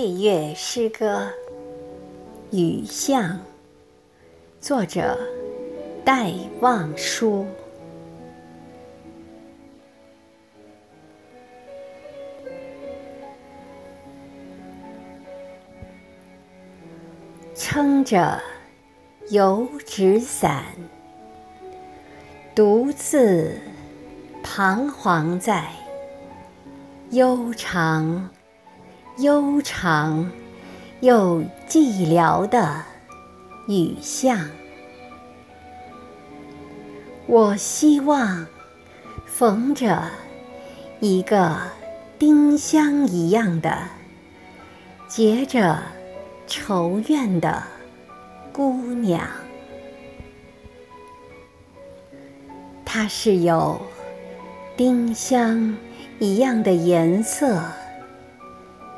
配乐诗歌《雨巷》，作者戴望舒。撑着油纸伞，独自彷徨在悠长。悠长又寂寥的雨巷，我希望逢着一个丁香一样的结着愁怨的姑娘，她是有丁香一样的颜色。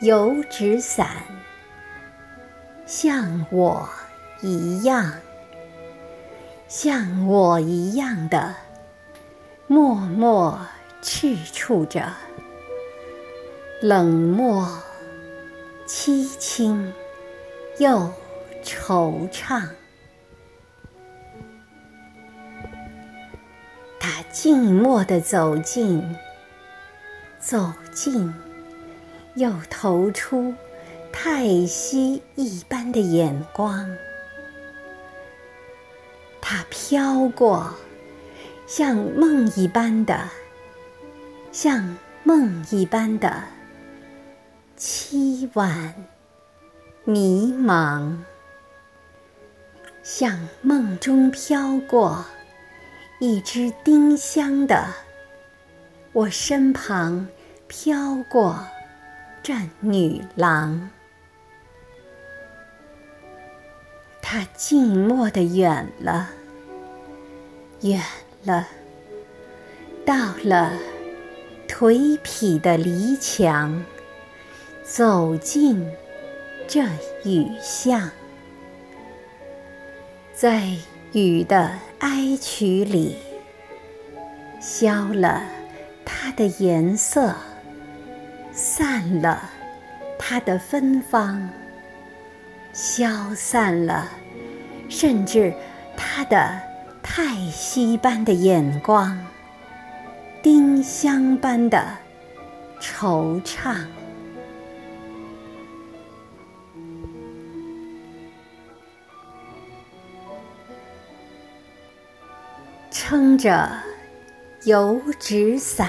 油纸伞，像我一样，像我一样的默默赤触着，冷漠、凄清又惆怅。他静默地走近，走近。又投出太息一般的眼光，它飘过，像梦一般的，像梦一般的凄婉迷茫，像梦中飘过一只丁香的，我身旁飘过。战女郎，她静默的远了，远了，到了颓圮的篱墙，走进这雨巷，在雨的哀曲里，消了它的颜色。散了它的芬芳，消散了，甚至它的太息般的眼光，丁香般的惆怅，撑着油纸伞。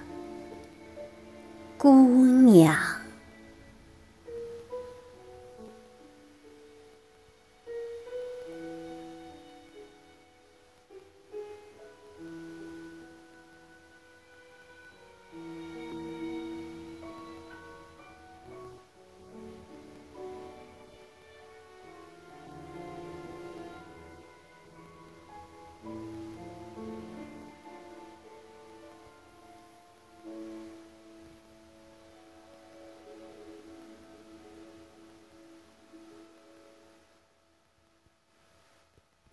姑娘。